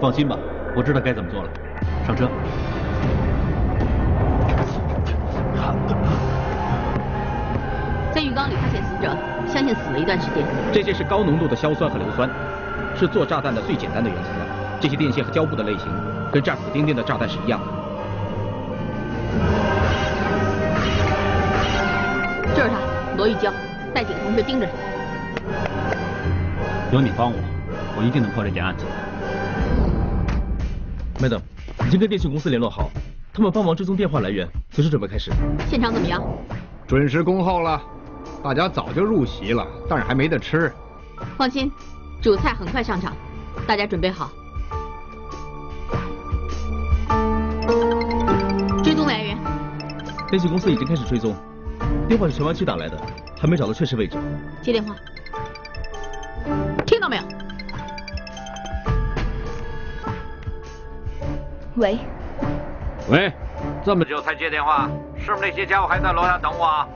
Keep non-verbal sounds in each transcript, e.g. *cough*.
放心吧，我知道该怎么做了。上车。在浴缸里发现死者，相信死了一段时间。这些是高浓度的硝酸和硫酸，是做炸弹的最简单的原材料。这些电线和胶布的类型跟战斧钉钉的炸弹是一样的。就是他，罗玉娇，带几个同学盯着他。有你帮我，我一定能破这件案子。已经跟电信公司联络好，他们帮忙追踪电话来源，随时准备开始。现场怎么样？准时恭候了，大家早就入席了，但是还没得吃。放心，主菜很快上场，大家准备好。追踪来源，电信公司已经开始追踪，电话是荃湾区打来的，还没找到确实位置。接电话。喂，喂，这么久才接电话，是不是那些家伙还在楼下等我啊？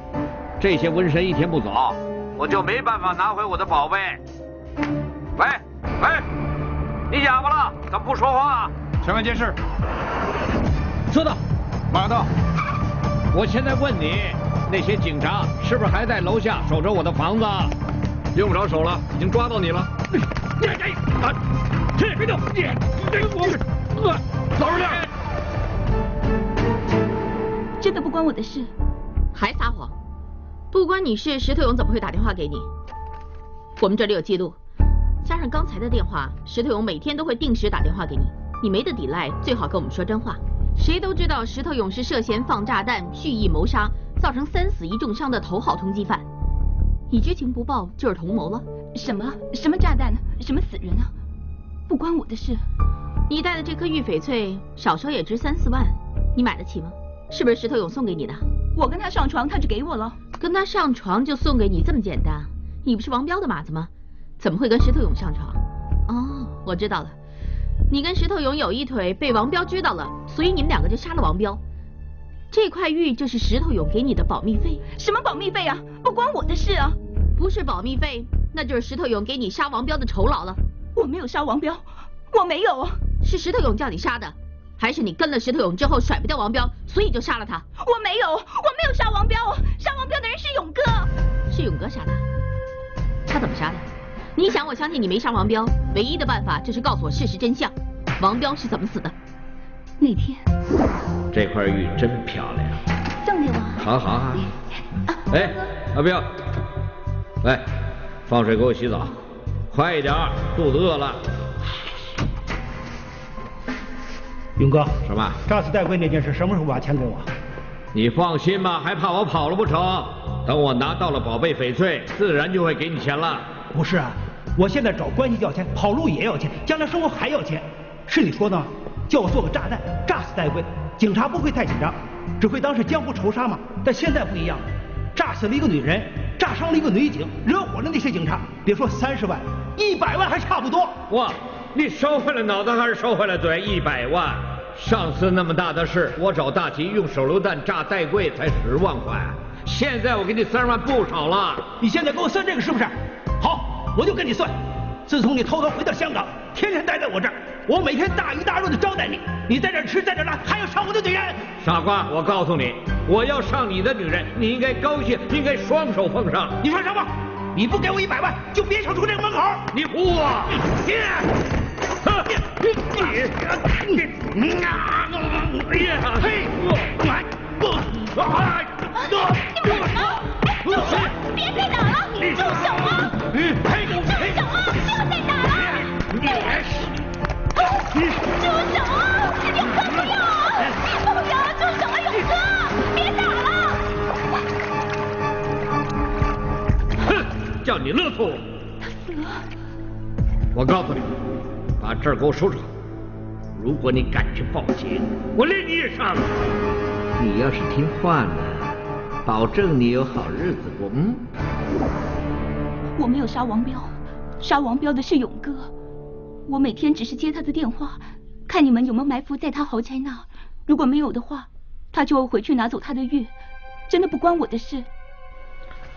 这些瘟神一天不走，我就没办法拿回我的宝贝。喂喂，你哑巴了？怎么不说话？全面监视，收到，马上到。我现在问你，那些警察是不是还在楼下守着我的房子？用不着手了，已经抓到你了。去，别动！我，老实点。真的不关我的事。还撒谎？不关你事，石头勇怎么会打电话给你？我们这里有记录，加上刚才的电话，石头勇每天都会定时打电话给你。你没得抵赖，最好跟我们说真话。谁都知道石头勇是涉嫌放炸弹、蓄意谋杀，造成三死一重伤的头号通缉犯。你知情不报就是同谋了。什么什么炸弹？什么死人啊？不关我的事。你带的这颗玉翡翠，少说也值三四万，你买得起吗？是不是石头勇送给你的？我跟他上床，他就给我了。跟他上床就送给你这么简单？你不是王彪的马子吗？怎么会跟石头勇上床？哦，我知道了，你跟石头勇有一腿，被王彪知道了，所以你们两个就杀了王彪。这块玉就是石头勇给你的保密费。什么保密费啊？不关我的事啊！不是保密费，那就是石头勇给你杀王彪的酬劳了。我没有杀王彪，我没有。是石头勇叫你杀的，还是你跟了石头勇之后甩不掉王彪，所以就杀了他？我没有，我没有杀王彪，杀王彪的人是勇哥。是勇哥杀的？他怎么杀的？你想我相信你没杀王彪，唯一的办法就是告诉我事实真相。王彪是怎么死的？那天，这块玉真漂亮。送给我。好好好。哎，阿彪，来，放水给我洗澡，快一点，肚子饿了。勇哥，什么？炸死戴贵那件事什么时候把钱给我？你放心吧，还怕我跑了不成？等我拿到了宝贝翡翠，自然就会给你钱了。不是啊，我现在找关系要钱，跑路也要钱，将来生活还要钱。是你说的吗？叫我做个炸弹，炸死戴贵，警察不会太紧张，只会当是江湖仇杀嘛。但现在不一样，炸死了一个女人，炸伤了一个女警，惹火了那些警察，别说三十万，一百万还差不多。哇，你烧坏了脑子还是烧坏了嘴？一百万！上次那么大的事，我找大齐用手榴弹炸戴贵才十万块，现在我给你三十万不少了。你现在给我算这个是不是？好，我就跟你算。自从你偷偷回到香港，天天待在我这儿，我每天大鱼大肉的招待你，你在这儿吃，在这儿拉，还要上我的女人。傻瓜，我告诉你，我要上你的女人，你应该高兴，应该双手奉上。你说什么？你不给我一百万，就别想出这个门口。你胡我！*laughs* 你，你，住手！啊！不要再打了！住手啊！勇哥不要！不要！住手啊，勇哥！别打了！哼，叫你勒索我！死了！我告诉你，把这儿给我收拾好。如果你敢去报警，我连你也杀了。你要是听话呢，保证你有好日子过。嗯。我没有杀王彪，杀王彪的是勇哥。我每天只是接他的电话，看你们有没有埋伏在他豪宅那儿。如果没有的话，他就会回去拿走他的玉。真的不关我的事。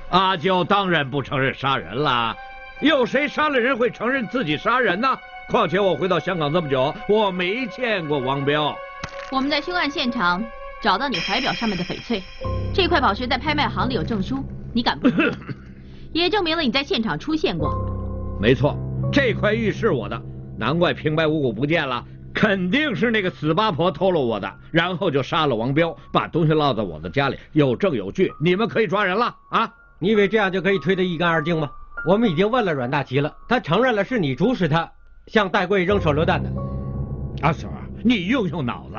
阿娇当然不承认杀人啦，有谁杀了人会承认自己杀人呢？况且我回到香港这么久，我没见过王彪。我们在凶案现场找到你怀表上面的翡翠，这块宝石在拍卖行里有证书，你敢不？*laughs* 也证明了你在现场出现过。没错，这块玉是我的，难怪平白无故不见了，肯定是那个死八婆偷了我的，然后就杀了王彪，把东西落在我的家里，有证有据，你们可以抓人了啊！你以为这样就可以推得一干二净吗？我们已经问了阮大齐了，他承认了是你主使他向戴贵扔手榴弹的。阿 Sir，你用用脑子，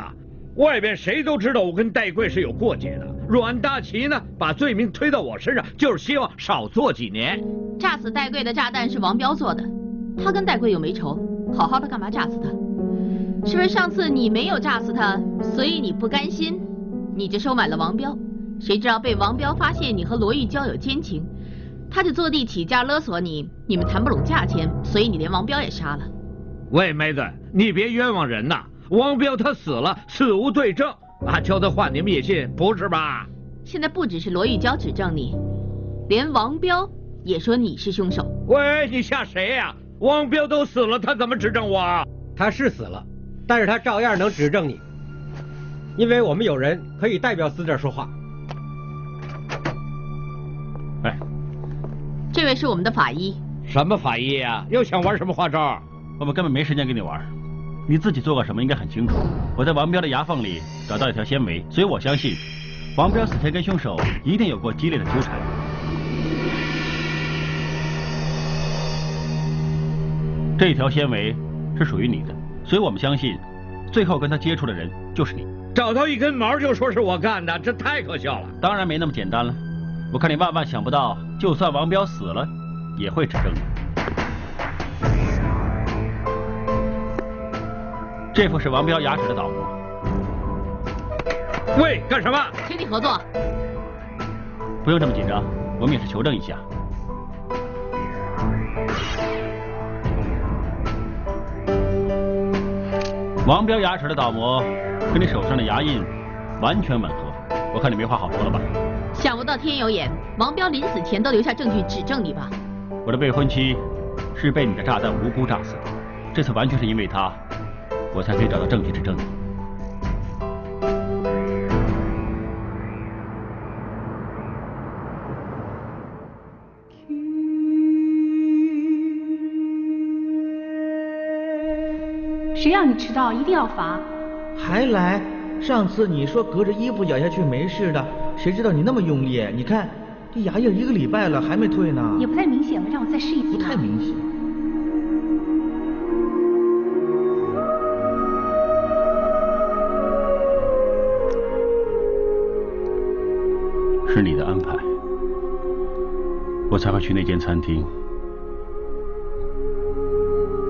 外边谁都知道我跟戴贵是有过节的。阮大齐呢，把罪名推到我身上，就是希望少做几年。炸死戴贵的炸弹是王彪做的，他跟戴贵又没仇，好好的干嘛炸死他？是不是上次你没有炸死他，所以你不甘心，你就收买了王彪？谁知道被王彪发现你和罗玉娇有奸情，他就坐地起价勒索你，你们谈不拢价钱，所以你连王彪也杀了。喂，妹子，你别冤枉人呐！王彪他死了，死无对证。阿娇的话你们也信，不是吧？现在不只是罗玉娇指证你，连王彪也说你是凶手。喂，你吓谁呀、王彪都死了，他怎么指证我？他是死了，但是他照样能指证你，因为我们有人可以代表死者说话。哎，这位是我们的法医，什么法医呀、又想玩什么花招？我们根本没时间跟你玩，你自己做过什么应该很清楚。我在王彪的牙缝里找到一条纤维，所以我相信王彪死前跟凶手一定有过激烈的纠缠。这条纤维是属于你的，所以我们相信最后跟他接触的人就是你。找到一根毛就说是我干的，这太可笑了。当然没那么简单了，我看你万万想不到，就算王彪死了，也会指证这副是王彪牙齿的倒模，喂，干什么？请你合作。不用这么紧张，我们也是求证一下。王彪牙齿的倒模跟你手上的牙印完全吻合，我看你没话好说了吧？想不到天有眼，王彪临死前都留下证据指证你吧？我的未婚妻是被你的炸弹无辜炸死的，这次完全是因为她，我才可以找到证据指证你。谁让你迟到，一定要罚。还来？上次你说隔着衣服咬下去没事的，谁知道你那么用力？你看，这牙印一个礼拜了还没退呢，也不太明显吧，让我再试一次。不太明显。是你的安排，我才会去那间餐厅，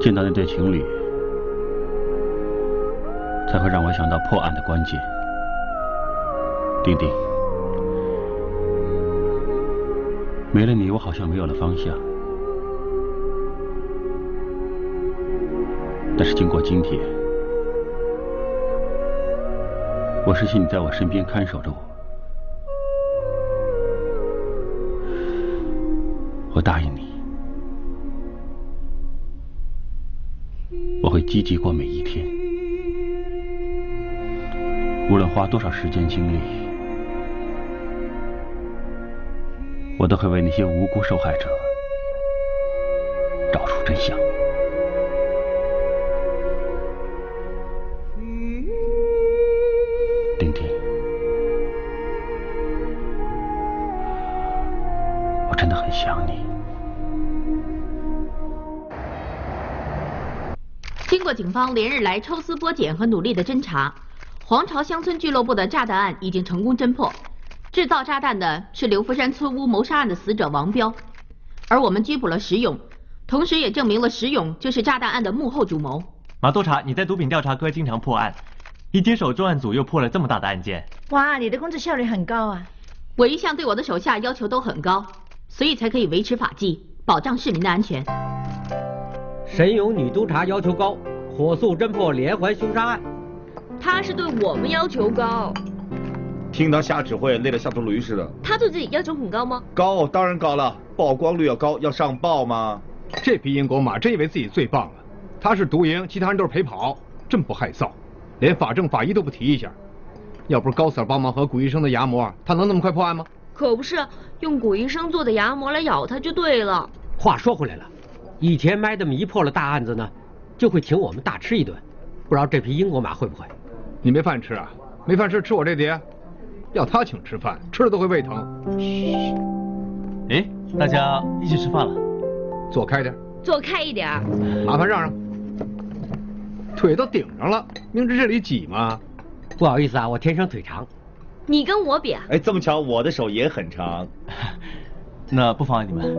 见到那对情侣，才会让我想到破案的关键。丁丁，没了你，我好像没有了方向。但是经过今天，我是信你在我身边看守着。我积极过每一天，无论花多少时间精力，我都会为那些无辜受害者找出真相。警方连日来抽丝剥茧和努力的侦查，黄巢乡村俱乐部的炸弹案已经成功侦破。制造炸弹的是刘福山村屋谋杀案的死者王彪，而我们拘捕了石勇，同时也证明了石勇就是炸弹案的幕后主谋。马督察，你在毒品调查科经常破案，一接手重案组又破了这么大的案件，哇，你的工作效率很高啊！我一向对我的手下要求都很高，所以才可以维持法纪，保障市民的安全。沈勇女督察要求高，火速侦破连环凶杀案。他是对我们要求高，听他瞎指挥，累得像头驴似的。他对自己要求很高吗？高，当然高了，曝光率要高，要上报吗？这匹英国马真以为自己最棒了，他是独赢，其他人都是陪跑，真不害臊，连法证法医都不提一下。要不是高 Sir 帮忙和古医生的牙模，他能那么快破案吗？可不是，用古医生做的牙模来咬他就对了。话说回来了，以前 Madam 一破了大案子呢，就会请我们大吃一顿，不知道这匹英国马会不会？你没饭吃啊？没饭吃，吃我这碟。要他请吃饭，吃了都会胃疼。哎，大家一起吃饭了，坐开点，坐开一点。麻烦让让。腿都顶上了，明知这里挤吗？不好意思啊，我天生腿长。你跟我比啊？哎，这么巧，我的手也很长。*laughs* 那不妨碍你们。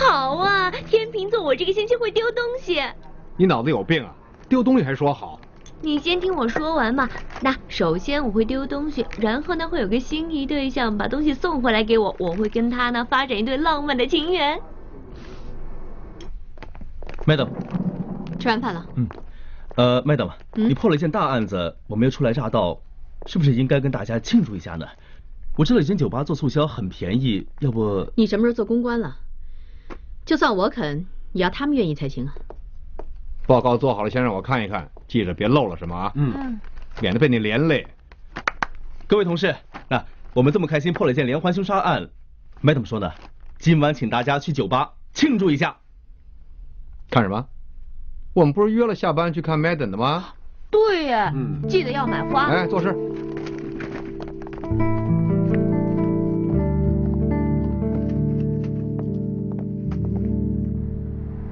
好啊，天秤座，我这个星期会丢东西。你脑子有病啊？丢东西还说好？你先听我说完嘛。那首先我会丢东西，然后呢会有个心仪对象把东西送回来给我，我会跟他呢发展一对浪漫的情缘。Madam，吃完饭了。嗯，呃，Madam，、嗯你破了一件大案子，我们又初来乍到，是不是应该跟大家庆祝一下呢？我知道以前酒吧做促销很便宜，要不你什么时候做公关了？就算我肯，也要他们愿意才行啊。报告做好了，先让我看一看，记着别漏了什么啊。嗯，免得被你连累。各位同事，那、我们这么开心破了一件连环凶杀案，Madam 说呢，今晚请大家去酒吧庆祝一下。看什么？我们不是约了下班去看 Madden 的吗？对耶，嗯记得要买花。哎，做事。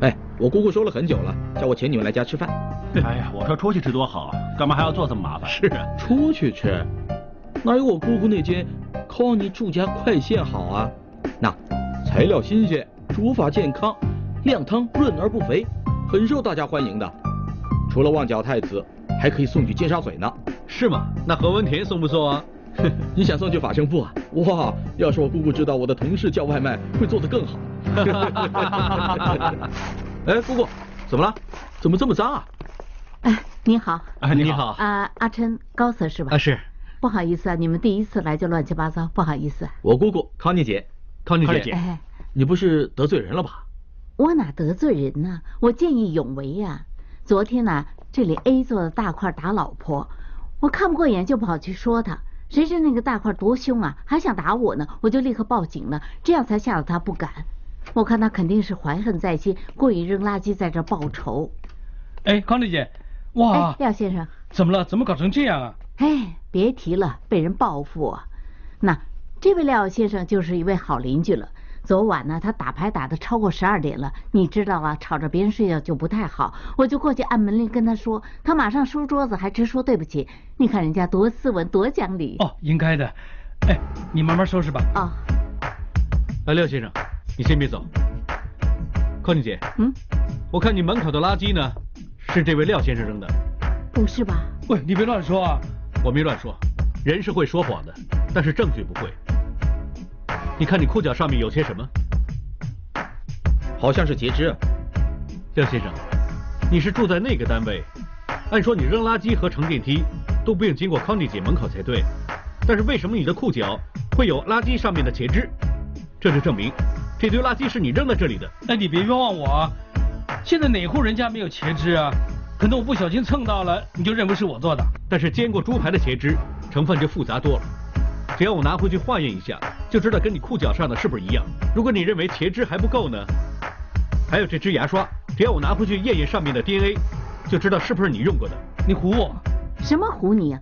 哎，我姑姑说了很久了，叫我请你们来家吃饭。哎呀，我说出去吃多好，干嘛还要做这么麻烦？是啊，出去吃，哪有我姑姑那间 Conny 住家快线好啊？那材料新鲜，煮法健康，靓汤润而不肥，很受大家欢迎的。除了旺角太子，还可以送去尖沙咀呢。是吗？那何文田送不送啊？*laughs* 你想送去法政部啊？哇，要是我姑姑知道我的同事叫外卖，会做得更好。*laughs* 哎，姑姑，怎么了？怎么这么脏啊？哎，你好。哎，你好。啊，阿琛，高 Sir 是吧？啊，是。不好意思啊，你们第一次来就乱七八糟，不好意思。我姑姑康妮姐，康妮姐，姐哎，你不是得罪人了吧？我哪得罪人呢？我见义勇为呀、昨天呢、这里 A 座的大块打老婆，我看不过眼就跑去说他，谁知那个大块多凶啊，还想打我呢，我就立刻报警了，这样才吓得他不敢。我看他肯定是怀恨在心，故意扔垃圾在这儿报仇。哎，康丽姐，哇哎，，廖先生，怎么了？怎么搞成这样啊？哎，别提了，被人报复啊！那这位廖先生就是一位好邻居了。昨晚呢，他打牌打的超过十二点了，你知道啊，吵着别人睡觉就不太好。我就过去按门铃跟他说，他马上收桌子，还直说对不起。你看人家多斯文，多讲理。哦，应该的。哎，你慢慢收拾吧。啊。哎，廖先生，你先别走。康妮姐，嗯，我看你门口的垃圾呢，是这位廖先生扔的。不是吧？喂，你别乱说啊！我没乱说，人是会说谎的，但是证据不会。你看你裤脚上面有些什么？好像是截肢。廖先生，你是住在那个单位，按说你扔垃圾和乘电梯都不用经过康妮姐门口才对，但是为什么你的裤脚会有垃圾上面的截肢？这就证明这堆垃圾是你扔在这里的。哎，你别冤枉我啊！现在哪户人家没有截肢啊？可能我不小心蹭到了，你就认为是我做的。但是煎过猪排的茄汁成分就复杂多了，只要我拿回去化验一下，就知道跟你裤脚上的是不是一样。如果你认为茄汁还不够呢，还有这支牙刷，只要我拿回去验验上面的 DNA，就知道是不是你用过的。你唬我？什么唬你啊？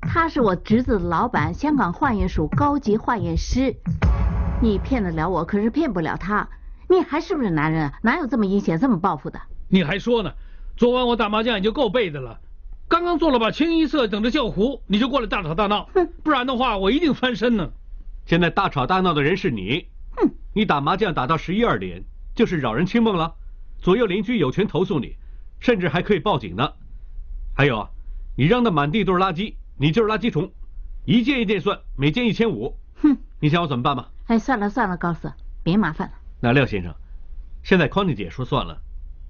他是我侄子的老板，香港化验署高级化验师。你骗得了我，可是骗不了他。你还是不是男人啊？哪有这么阴险、这么报复的？你还说呢？昨晚我打麻将也就够背的了，刚刚做了把清一色等着叫胡，你就过来大吵大闹，不然的话我一定翻身呢。现在大吵大闹的人是你，哼，你打麻将打到十一二点，就是扰人清梦了。左右邻居有权投诉你，甚至还可以报警呢。还有啊，你扔的满地都是垃圾，你就是垃圾虫，一件一件算，每件一千五。哼，你想我怎么办吧？哎，算了算了，高四，别麻烦了。那廖先生，现在匡妮姐说算了，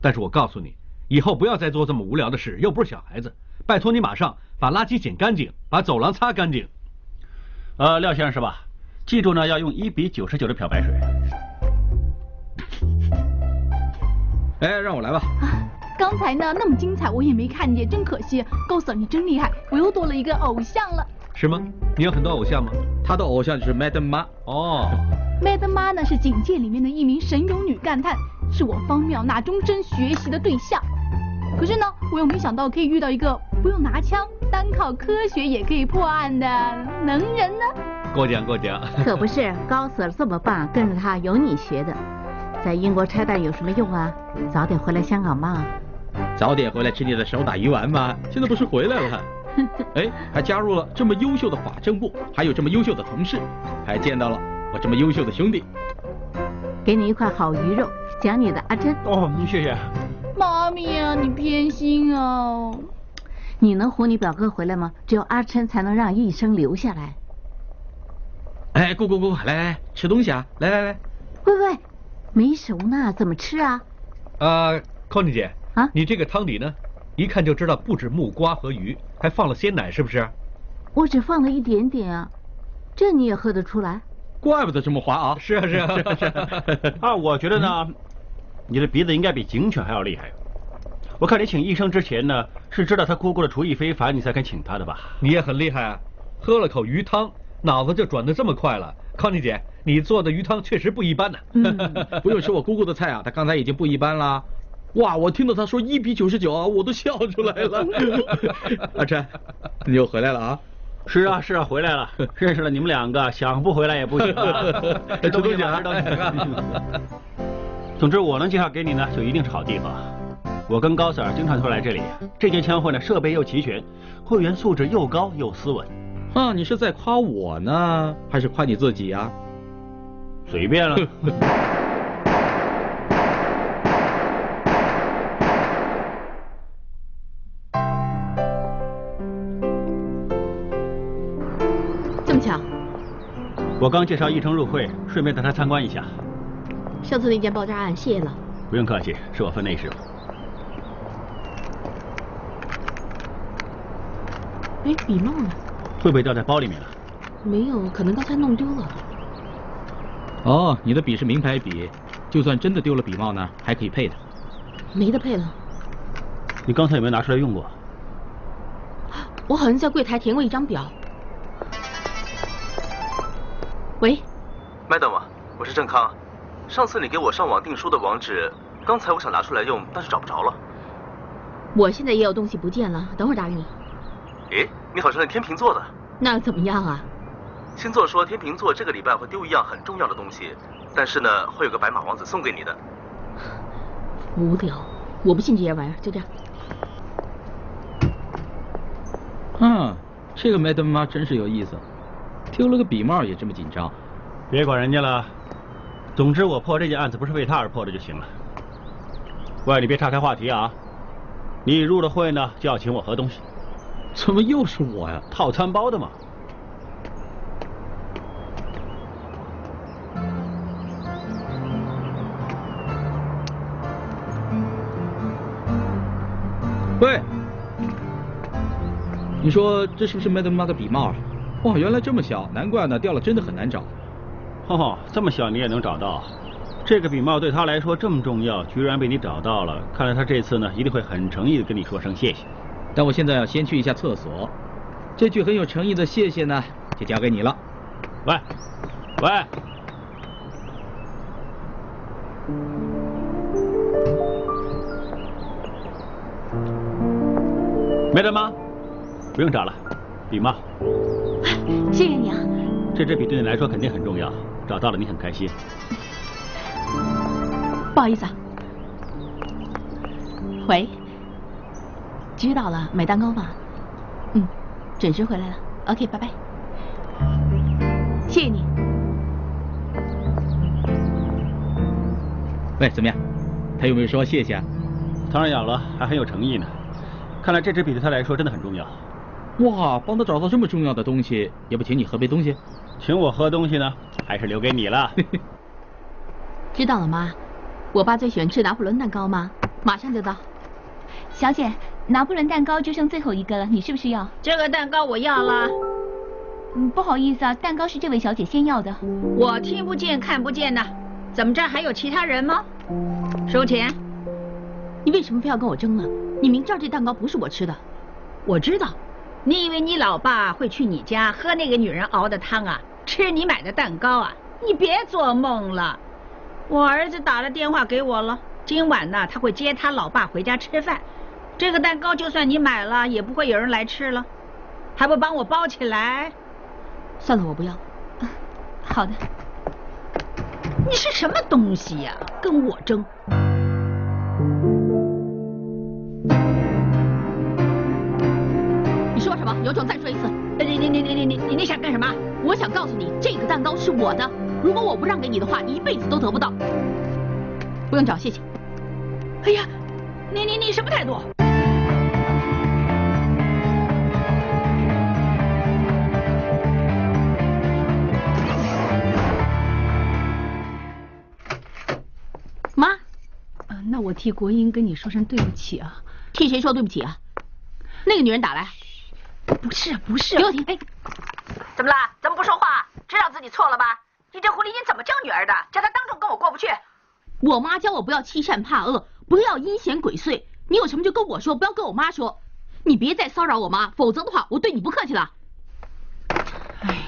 但是我告诉你。以后不要再做这么无聊的事，又不是小孩子。拜托你马上把垃圾捡干净，把走廊擦干净。呃，廖先生是吧？记住呢，要用一比九十九的漂白水。哎，让我来吧。啊，刚才呢那么精彩，我也没看见，真可惜。高 Sir 你真厉害，我又多了一个偶像了。是吗？你有很多偶像吗？他的偶像就是 Madam 妈。哦，Madam 妈呢是警界里面的一名神勇女干探，是我方妙娜终身学习的对象。可是呢，我又没想到可以遇到一个不用拿枪，单靠科学也可以破案的能人呢。过奖过奖。可不是，高 Sir 这么棒，跟着他有你学的。在英国拆弹有什么用啊？早点回来香港嘛。早点回来吃你的手打鱼丸嘛。现在不是回来了？*laughs* 哎，还加入了这么优秀的法政部，还有这么优秀的同事，还见到了我这么优秀的兄弟。给你一块好鱼肉，讲你的阿珍。哦，你谢谢。妈咪啊，你偏心哦。你能哄你表哥回来吗？只有阿琛才能让医生留下来。哎，姑姑姑，来来吃东西啊！来来来。喂喂，没熟呢，怎么吃啊？呃，康妮姐啊，你这个汤底呢，一看就知道不止木瓜和鱼，还放了鲜奶，是不是？我只放了一点点啊，这你也喝得出来？怪不得这么滑啊！是啊是啊是啊。*laughs* 啊，我觉得呢，你的鼻子应该比警犬还要厉害。我看你请医生之前呢，是知道他姑姑的厨艺非凡，你才肯请他的吧？你也很厉害啊，喝了口鱼汤，脑子就转得这么快了。康妮姐，你做的鱼汤确实不一般呢。*laughs* 不用吃我姑姑的菜啊，她刚才已经不一般了。哇，我听到她说一比九十九啊，我都笑出来了。*laughs* 阿琛，你又回来了啊？是啊是啊，回来了，*laughs* 认识了你们两个，想不回来也不行。吃东西啊，吃东西。总之，我能介绍给你呢，就一定是好地方。我跟高 Sir 经常会来这里，这间枪会呢设备又齐全，会员素质又高又斯文。啊，你是在夸我呢，还是夸你自己啊？随便了。*laughs* 这么巧，我刚介绍一成入会，顺便带他参观一下。上次那件爆炸案，谢了。不用客气，是我分内事。哎，笔帽呢？会不会掉在包里面了？没有，可能刚才弄丢了。哦，你的笔是名牌笔，就算真的丢了笔帽呢，还可以配的。没得配了。你刚才有没有拿出来用过？我好像在柜台填过一张表。喂，Madam，我是郑康。上次你给我上网订书的网址，刚才我想拿出来用，但是找不着了。我现在也有东西不见了，等会儿打给你。诶，你好像是天秤座的。那怎么样啊？星座说天秤座这个礼拜会丢一样很重要的东西，但是呢，会有个白马王子送给你的。无聊，我不信这些玩意儿，就这样。嗯，这个 Madam 妈真是有意思，丢了个笔帽也这么紧张。别管人家了，总之我破这件案子不是为他而破的就行了。喂，你别岔开话题啊！你入了会呢，就要请我喝东西。怎么又是我呀？套餐包的嘛。喂，你说这是不是 Madam 妈的笔帽啊？哇，原来这么小，难怪呢，掉了真的很难找。哦，这么小你也能找到？这个笔帽对他来说这么重要，居然被你找到了，看来他这次呢一定会很诚意的跟你说声谢谢。但我现在要先去一下厕所，这句很有诚意的谢谢呢，就交给你了。喂，喂，没得吗？不用找了，笔帽。谢谢你啊。这支笔对你来说肯定很重要，找到了你很开心。不好意思啊。喂，知道了，买蛋糕吧。嗯，准时回来了。OK，拜拜。谢谢你。喂，怎么样？他有没有说谢谢啊？当然有了，还很有诚意呢。看来这支笔对他来说真的很重要。哇，帮他找到这么重要的东西，也不请你喝杯东西？请我喝东西呢，还是留给你了。*laughs* 知道了妈？我爸最喜欢吃拿破仑蛋糕吗？马上就到。小姐，拿破仑蛋糕就剩最后一个了，你是不是要？这个蛋糕我要了。嗯，不好意思啊，蛋糕是这位小姐先要的。我听不见看不见的，怎么着还有其他人吗？收钱。你为什么非要跟我争呢？你明知道这蛋糕不是我吃的。我知道。你以为你老爸会去你家喝那个女人熬的汤啊？吃你买的蛋糕啊？你别做梦了。我儿子打了电话给我了，今晚呢他会接他老爸回家吃饭。这个蛋糕就算你买了，也不会有人来吃了，还不帮我包起来？算了，我不要。*laughs* 好的。你是什么东西呀？跟我争？你说什么？有种再说一次。你你你你你你你想干什么？我想告诉你，这个蛋糕是我的。如果我不让给你的话，你一辈子都得不到。不用找，谢谢。哎呀，你你你什么态度？那我替国英跟你说声对不起啊。替谁说对不起啊？那个女人打来。不是不是。给我停！哎，怎么了？怎么不说话？知道自己错了吧？你这狐狸精怎么教女儿的？叫她当众跟我过不去。我妈教我不要欺善怕恶，不要阴险鬼祟。你有什么就跟我说，不要跟我妈说。你别再骚扰我妈，否则的话，我对你不客气了。哎呀，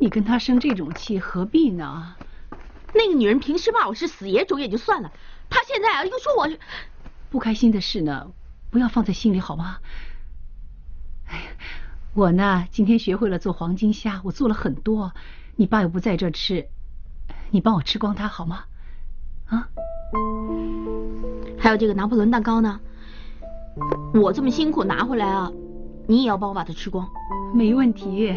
你跟她生这种气何必呢？那个女人平时骂我是死野种也就算了，她现在啊又说我是……不开心的事呢，不要放在心里好吗？哎呀，我呢今天学会了做黄金虾，我做了很多。你爸又不在这吃，你帮我吃光它好吗？啊？还有这个拿破仑蛋糕呢，我这么辛苦拿回来啊，你也要帮我把它吃光。没问题。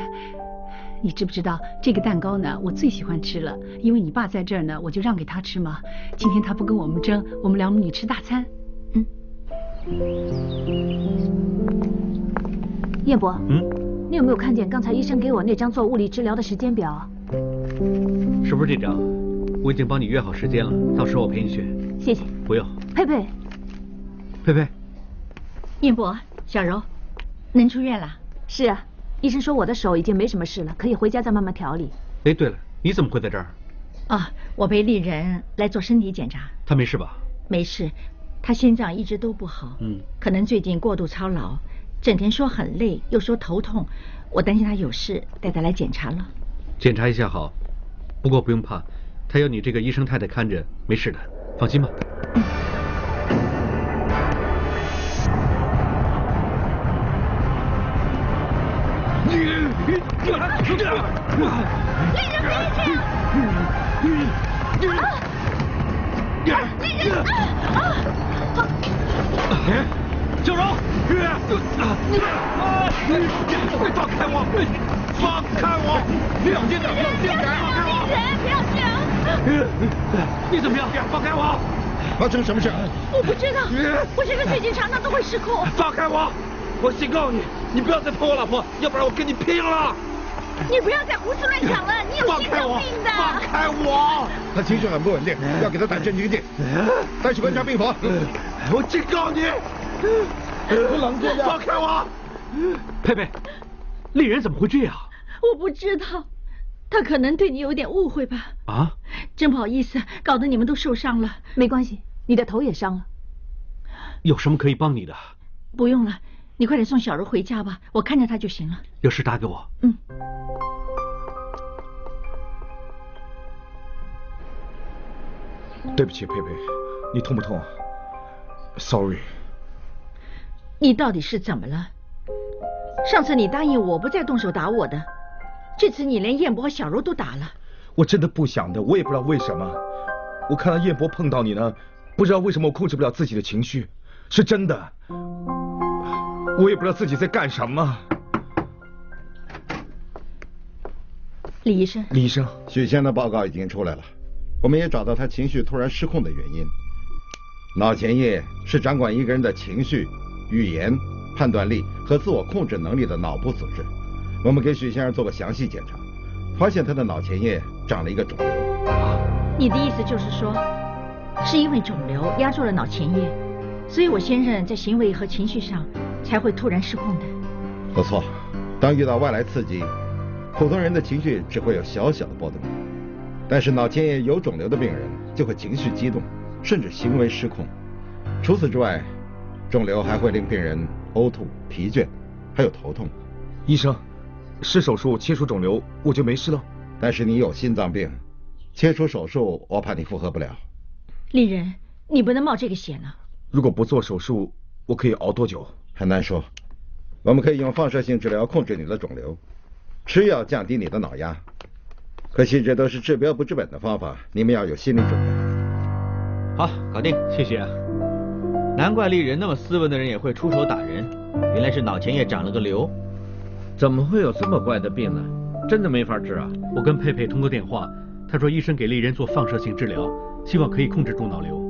你知不知道这个蛋糕呢？我最喜欢吃了，因为你爸在这儿呢，我就让给他吃嘛。今天他不跟我们争，我们两母女吃大餐。嗯。燕博。嗯。你有没有看见刚才医生给我那张做物理治疗的时间表？是不是这张？我已经帮你约好时间了，到时候我陪你去。谢谢。不用。佩佩。佩佩。燕博，小柔，能出院了？是啊，医生说我的手已经没什么事了，可以回家再慢慢调理。哎，对了，你怎么会在这儿？啊，我陪丽人来做身体检查。她没事吧？没事，她心脏一直都不好，嗯，可能最近过度操劳。整天说很累，又说头痛，我担心她有事，带她来检查了。检查一下好，不过不用怕，她有你这个医生太太看着，没事的，放心吧。你放开我！发生什么事？我不知道，我这个最近常常都会失控。放开我！我警告你，你不要再碰我老婆，要不然我跟你拼了！你不要再胡思乱想了，*laughs* 你有心脏病的。放开我！他情绪很不稳定，*laughs* 要给他打镇静剂，带去观察病房。*laughs* 我警告你，冷静点！放开我！佩佩，丽人怎么会这样？我不知道，他可能对你有点误会吧。啊？真不好意思，搞得你们都受伤了。没关系，你的头也伤了。有什么可以帮你的？不用了，你快点送小柔回家吧，我看着她就行了。有事打给我。嗯。对不起，佩佩，你痛不痛？Sorry。你到底是怎么了？上次你答应我不再动手打我的，这次你连燕博和小柔都打了。我真的不想的，我也不知道为什么。我看到燕博碰到你呢，不知道为什么我控制不了自己的情绪，是真的。我也不知道自己在干什么。李医生，李医生，许仙的报告已经出来了，我们也找到他情绪突然失控的原因。脑前叶是掌管一个人的情绪、语言、判断力和自我控制能力的脑部组织。我们给许先生做过详细检查，发现他的脑前叶长了一个肿瘤。你的意思就是说，是因为肿瘤压住了脑前叶，所以我先生在行为和情绪上才会突然失控的。不错，当遇到外来刺激，普通人的情绪只会有小小的波动，但是脑前叶有肿瘤的病人就会情绪激动，甚至行为失控。除此之外，肿瘤还会令病人呕吐、疲倦，还有头痛。医生，是手术切除肿瘤，我就没事了。但是你有心脏病，切除手术我怕你负荷不了。丽人，你不能冒这个险啊！如果不做手术，我可以熬多久？很难说。我们可以用放射性治疗控制你的肿瘤，吃药降低你的脑压。可惜这都是治标不治本的方法，你们要有心理准备。好，搞定，谢谢啊。难怪丽人那么斯文的人也会出手打人，原来是脑前叶长了个瘤。怎么会有这么怪的病呢？真的没法治啊！我跟佩佩通过电话，她说医生给丽人做放射性治疗，希望可以控制住脑瘤。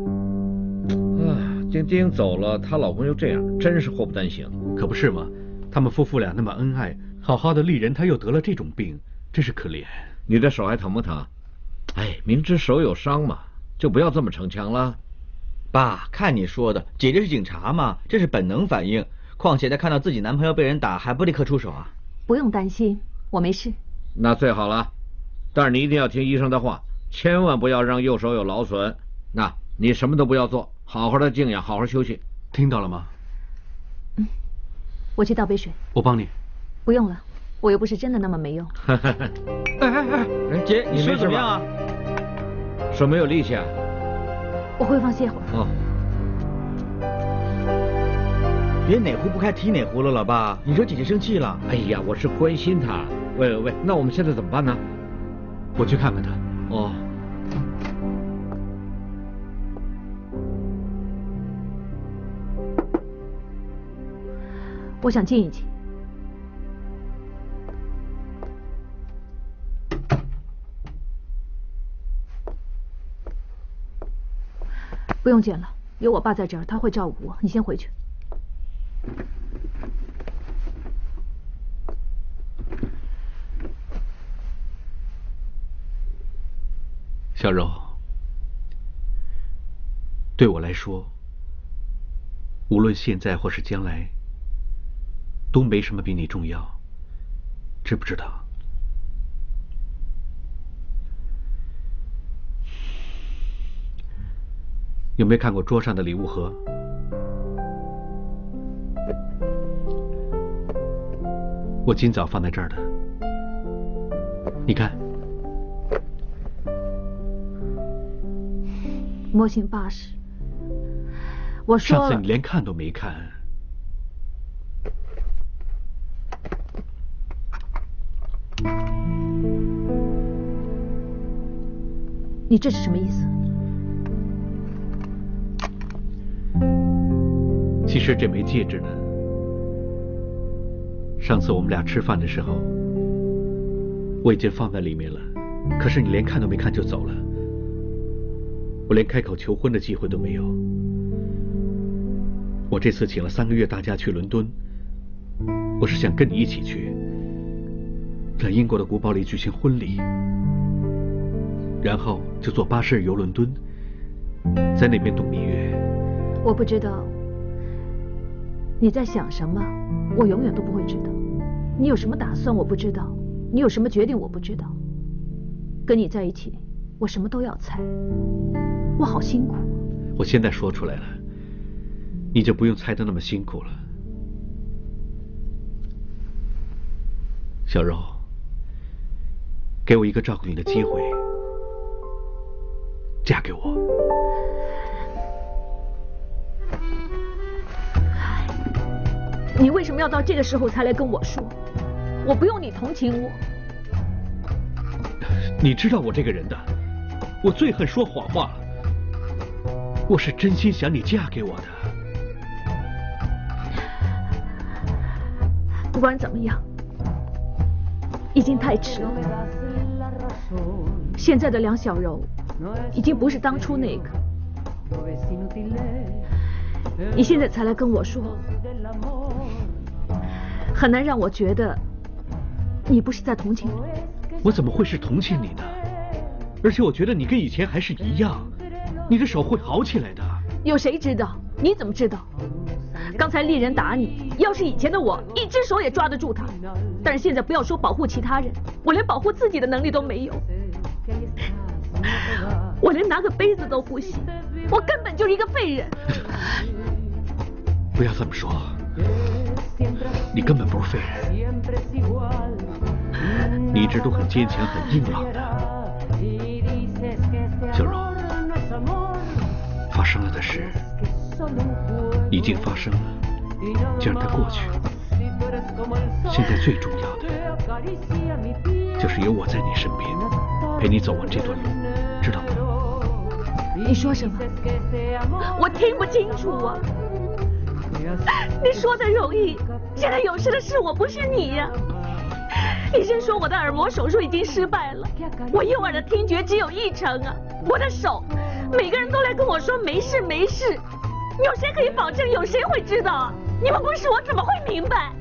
啊，丁丁走了，她老公又这样，真是祸不单行。可不是吗？他们夫妇俩那么恩爱，好好的丽人她又得了这种病，真是可怜。你的手还疼不疼？哎，明知手有伤嘛，就不要这么逞强了。爸，看你说的，姐姐是警察嘛，这是本能反应。况且她看到自己男朋友被人打，还不立刻出手啊？不用担心，我没事。那最好了，但是你一定要听医生的话，千万不要让右手有劳损。那你什么都不要做，好好的静养，好好休息，听到了吗？嗯，我去倒杯水。我帮你。不用了，我又不是真的那么没用。*laughs* 哎哎哎，姐，你手怎么样啊？手没有力气啊？我回房歇会儿。哦。别哪壶不开提哪壶了，老爸，你惹姐姐生气了。哎呀，我是关心她。喂喂喂，那我们现在怎么办呢？我去看看她。哦。我想静一静。不用见了，有我爸在这儿，他会照顾我。你先回去。小柔，对我来说，无论现在或是将来，都没什么比你重要，知不知道？有没有看过桌上的礼物盒？我今早放在这儿的，你看。模型八十，我说上次你连看都没看。你这是什么意思？其实这枚戒指呢，上次我们俩吃饭的时候，我已经放在里面了，可是你连看都没看就走了，我连开口求婚的机会都没有。我这次请了三个月大假去伦敦，我是想跟你一起去，在英国的古堡里举行婚礼，然后就坐巴士游伦敦，在那边度蜜月。我不知道你在想什么，我永远都不会知道。你有什么打算，我不知道；你有什么决定，我不知道。跟你在一起，我什么都要猜，我好辛苦。我现在说出来了，你就不用猜的那么辛苦了。小柔，给我一个照顾你的机会，嫁给我。你为什么要到这个时候才来跟我说？我不用你同情我。你知道我这个人的，我最恨说谎话了。我是真心想你嫁给我的。不管怎么样，已经太迟了。现在的梁小柔已经不是当初那个。你现在才来跟我说，很难让我觉得你不是在同情我。我怎么会是同情你呢？而且我觉得你跟以前还是一样，你的手会好起来的。有谁知道？你怎么知道？刚才猎人打你，要是以前的我，一只手也抓得住他。但是现在不要说保护其他人，我连保护自己的能力都没有。我连拿个杯子都不行，我根本就是一个废人。不要这么说，你根本不是废人，你一直都很坚强、很硬朗的。小柔，发生了的事已经发生了，就让它过去。现在最重要的就是有我在你身边，陪你走完这段路，知道吗？你说什么？我听不清楚啊！你说的容易，现在有事的是我，不是你呀。医生说我的耳膜手术已经失败了，我右耳的听觉只有一成啊。我的手，每个人都来跟我说没事没事，有谁可以保证？有谁会知道啊？你们不是我怎么会明白？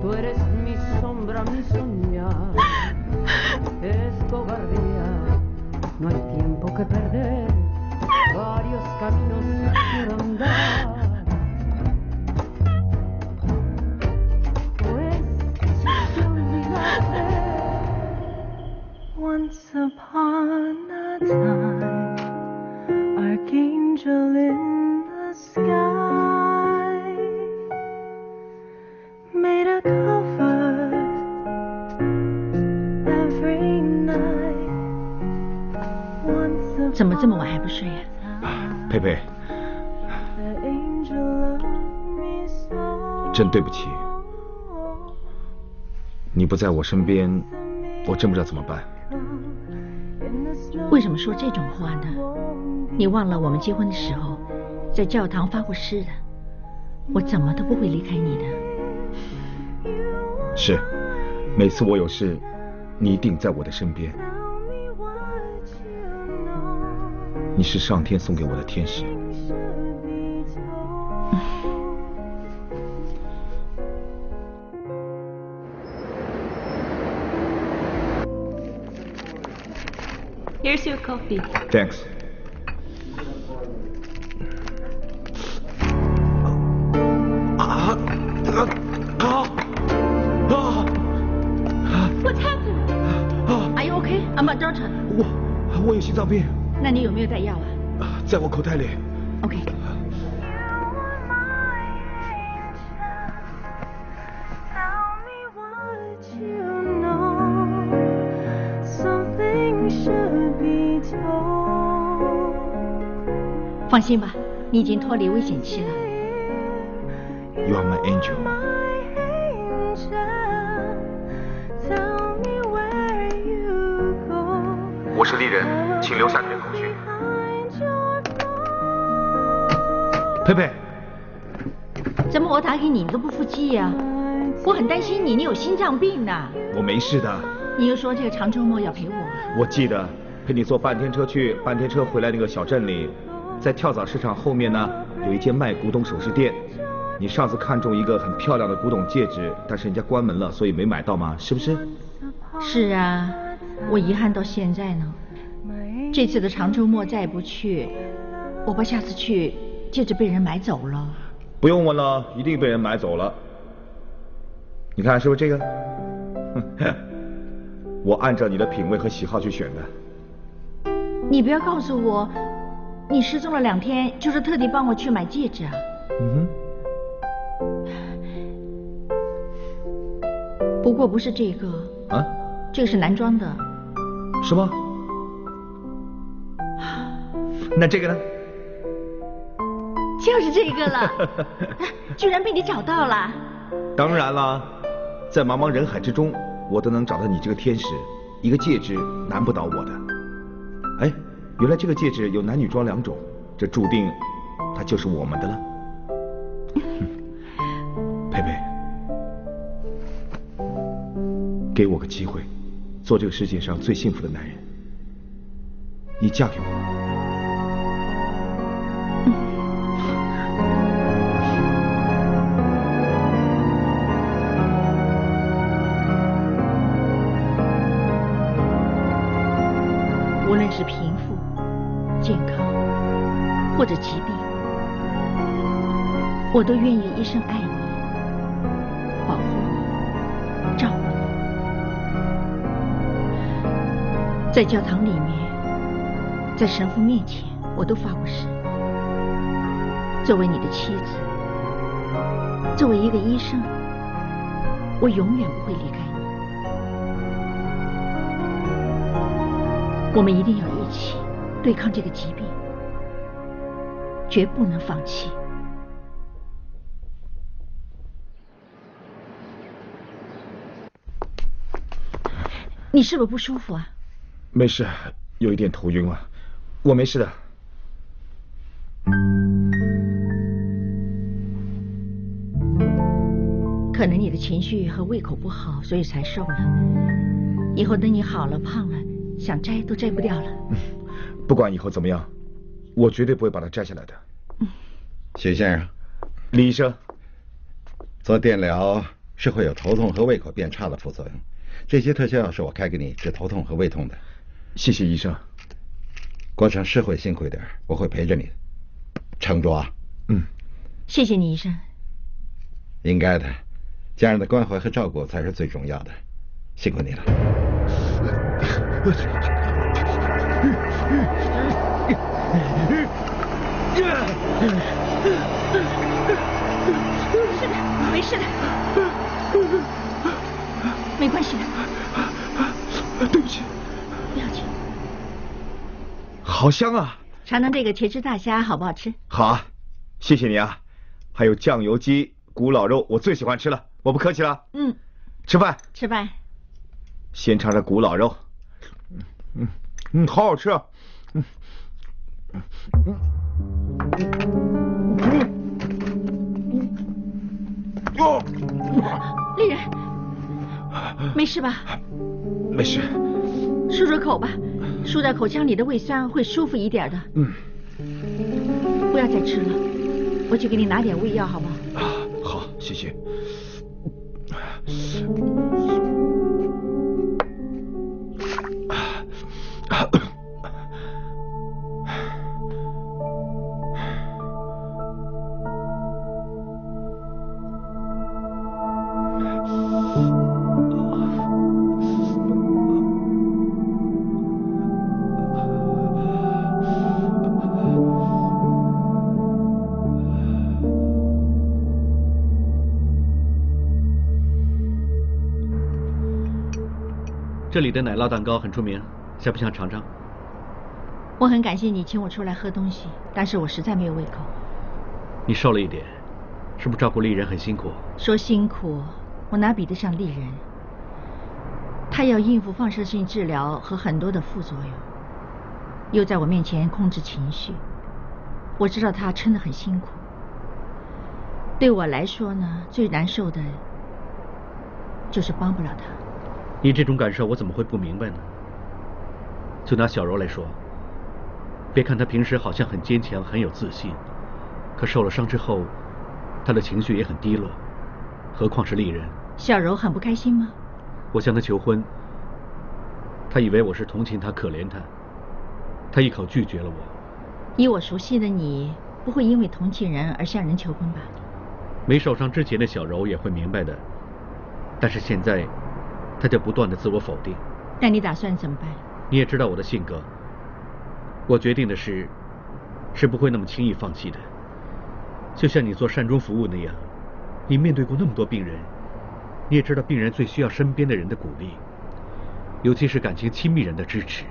Tú eres mi sombra, mi soñar. Es cobardía, no hay tiempo que perder. Varios caminos por andar. Pues te olvidaste, Once upon a time, 真对不起，你不在我身边，我真不知道怎么办。为什么说这种话呢？你忘了我们结婚的时候在教堂发过誓的，我怎么都不会离开你的。是，每次我有事，你一定在我的身边。你是上天送给我的天使。Here's your coffee. Thanks。啊啊啊啊！What happened? Are you okay? I'm a doctor. 我我有心脏病，那你有没有带药啊在我口袋里。？OK。心吧，你已经脱离危险期了。You are my angel. 我是丽人，请留下你的口讯。佩佩，怎么我打给你，你都不复记呀、我很担心你，你有心脏病呢、我没事的。你又说这个长周末要陪我。我记得陪你坐半天车去，半天车回来那个小镇里，在跳蚤市场后面呢，有一间卖古董首饰店。你上次看中一个很漂亮的古董戒指，但是人家关门了，所以没买到嘛？是不是？是啊，我遗憾到现在呢。这次的长周末再不去，我怕下次去戒指被人买走了。不用问了，一定被人买走了。你看是不是这个？哼 *laughs* 我按照你的品味和喜好去选的。你不要告诉我，你失踪了两天，就是特地帮我去买戒指啊？嗯哼不过不是这个，啊，这个是男装的。是吗？那这个呢？就是这个了，*laughs* 居然被你找到了。当然了，在茫茫人海之中，我都能找到你这个天使，一个戒指难不倒我的。哎，原来这个戒指有男女装两种，这注定它就是我们的了。*laughs* 佩佩，给我个机会，做这个世界上最幸福的男人，你嫁给我。无论是贫富、健康或者疾病，我都愿意一生爱你、保护你、照顾你。在教堂里面，在神父面前，我都发过誓，作为你的妻子，作为一个医生，我永远不会离开你。我们一定要一起对抗这个疾病，绝不能放弃。你是不是不舒服啊？没事，有一点头晕啊，我没事的。可能你的情绪和胃口不好，所以才瘦了。以后等你好了、胖了，想摘都摘不掉了。不管以后怎么样，我绝对不会把它摘下来的。许先生，李医生，做电疗是会有头痛和胃口变差的副作用。这些特效药是我开给你治头痛和胃痛的。谢谢医生。过程是会辛苦一点，我会陪着你，撑住啊。嗯。谢谢你，医生。应该的，家人的关怀和照顾才是最重要的。辛苦你了。*laughs* 是的，没事的，没关系的。对不起。不要紧。好香啊！尝尝这个茄汁大虾好不好吃？好啊，谢谢你啊。还有酱油鸡、古老肉，我最喜欢吃了。我不客气了。嗯。吃饭。吃饭。先尝尝古老肉。嗯嗯，好好吃啊。嗯。丽人，没事吧？没事。漱漱口吧，漱掉口腔里的胃酸会舒服一点的。嗯。不要再吃了，我去给你拿点胃药，好不好？啊，好，谢谢。这里的奶酪蛋糕很出名，想不想尝尝？我很感谢你请我出来喝东西，但是我实在没有胃口。你瘦了一点，是不是照顾丽人很辛苦？说辛苦，我哪比得上丽人？她要应付放射性治疗和很多的副作用。又在我面前控制情绪。我知道她撑得很辛苦。对我来说呢，最难受的就是帮不了他。你这种感受我怎么会不明白呢？就拿小柔来说，别看她平时好像很坚强、很有自信，可受了伤之后，她的情绪也很低落。何况是丽人。小柔很不开心吗？我向她求婚，她以为我是同情她、可怜她，她一口拒绝了我。以我熟悉的你，不会因为同情人而向人求婚吧？没受伤之前的小柔也会明白的，但是现在，她就不断的自我否定。那你打算怎么办？你也知道我的性格，我决定的事，是不会那么轻易放弃的。就像你做善终服务那样，你面对过那么多病人，你也知道病人最需要身边的人的鼓励，尤其是感情亲密人的支持。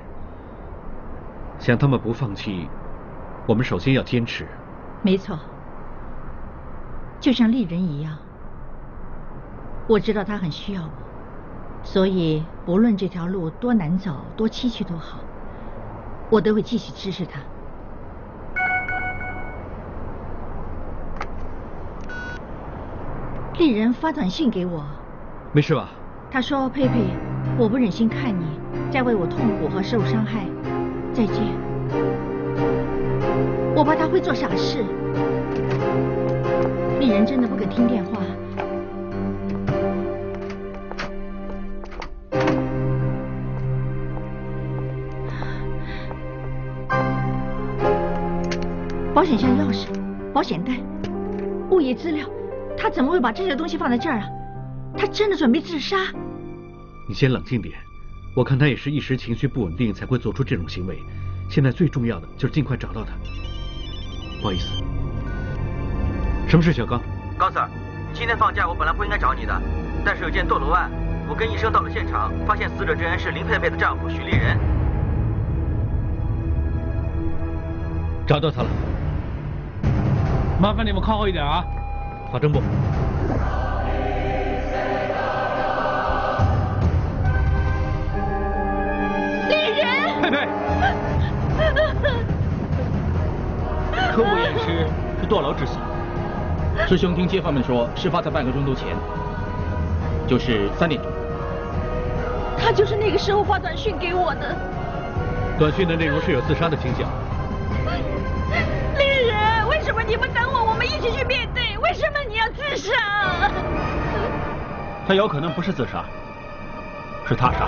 想他们不放弃，我们首先要坚持。没错。就像丽人一样，我知道他很需要我，所以不论这条路多难走、多崎岖、多好，我都会继续支持他。丽人发短信给我，没事吧？他说：“佩佩，我不忍心看你再为我痛苦和受伤害，再见。”我怕他会做傻事。丽人真的不肯听电话。保险单、物业资料，他怎么会把这些东西放在这儿啊？他真的准备自杀？你先冷静点，我看他也是一时情绪不稳定才会做出这种行为。现在最重要的就是尽快找到他。不好意思。什么事，小刚？高 Sir，今天放假，我本来不应该找你的，但是有件堕楼案，我跟医生到了现场，发现死者竟然是林佩佩的丈夫许立仁。找到他了，麻烦你们靠后一点啊！法正部。丽人。佩佩。初步验尸是堕楼致死。师兄听街坊们说，事发在半个钟头前，就是三点钟。他就是那个时候发短信给我的。短信的内容是有自杀的倾向。你不等我？我们一起去面对。为什么你要自杀？他有可能不是自杀，是他杀。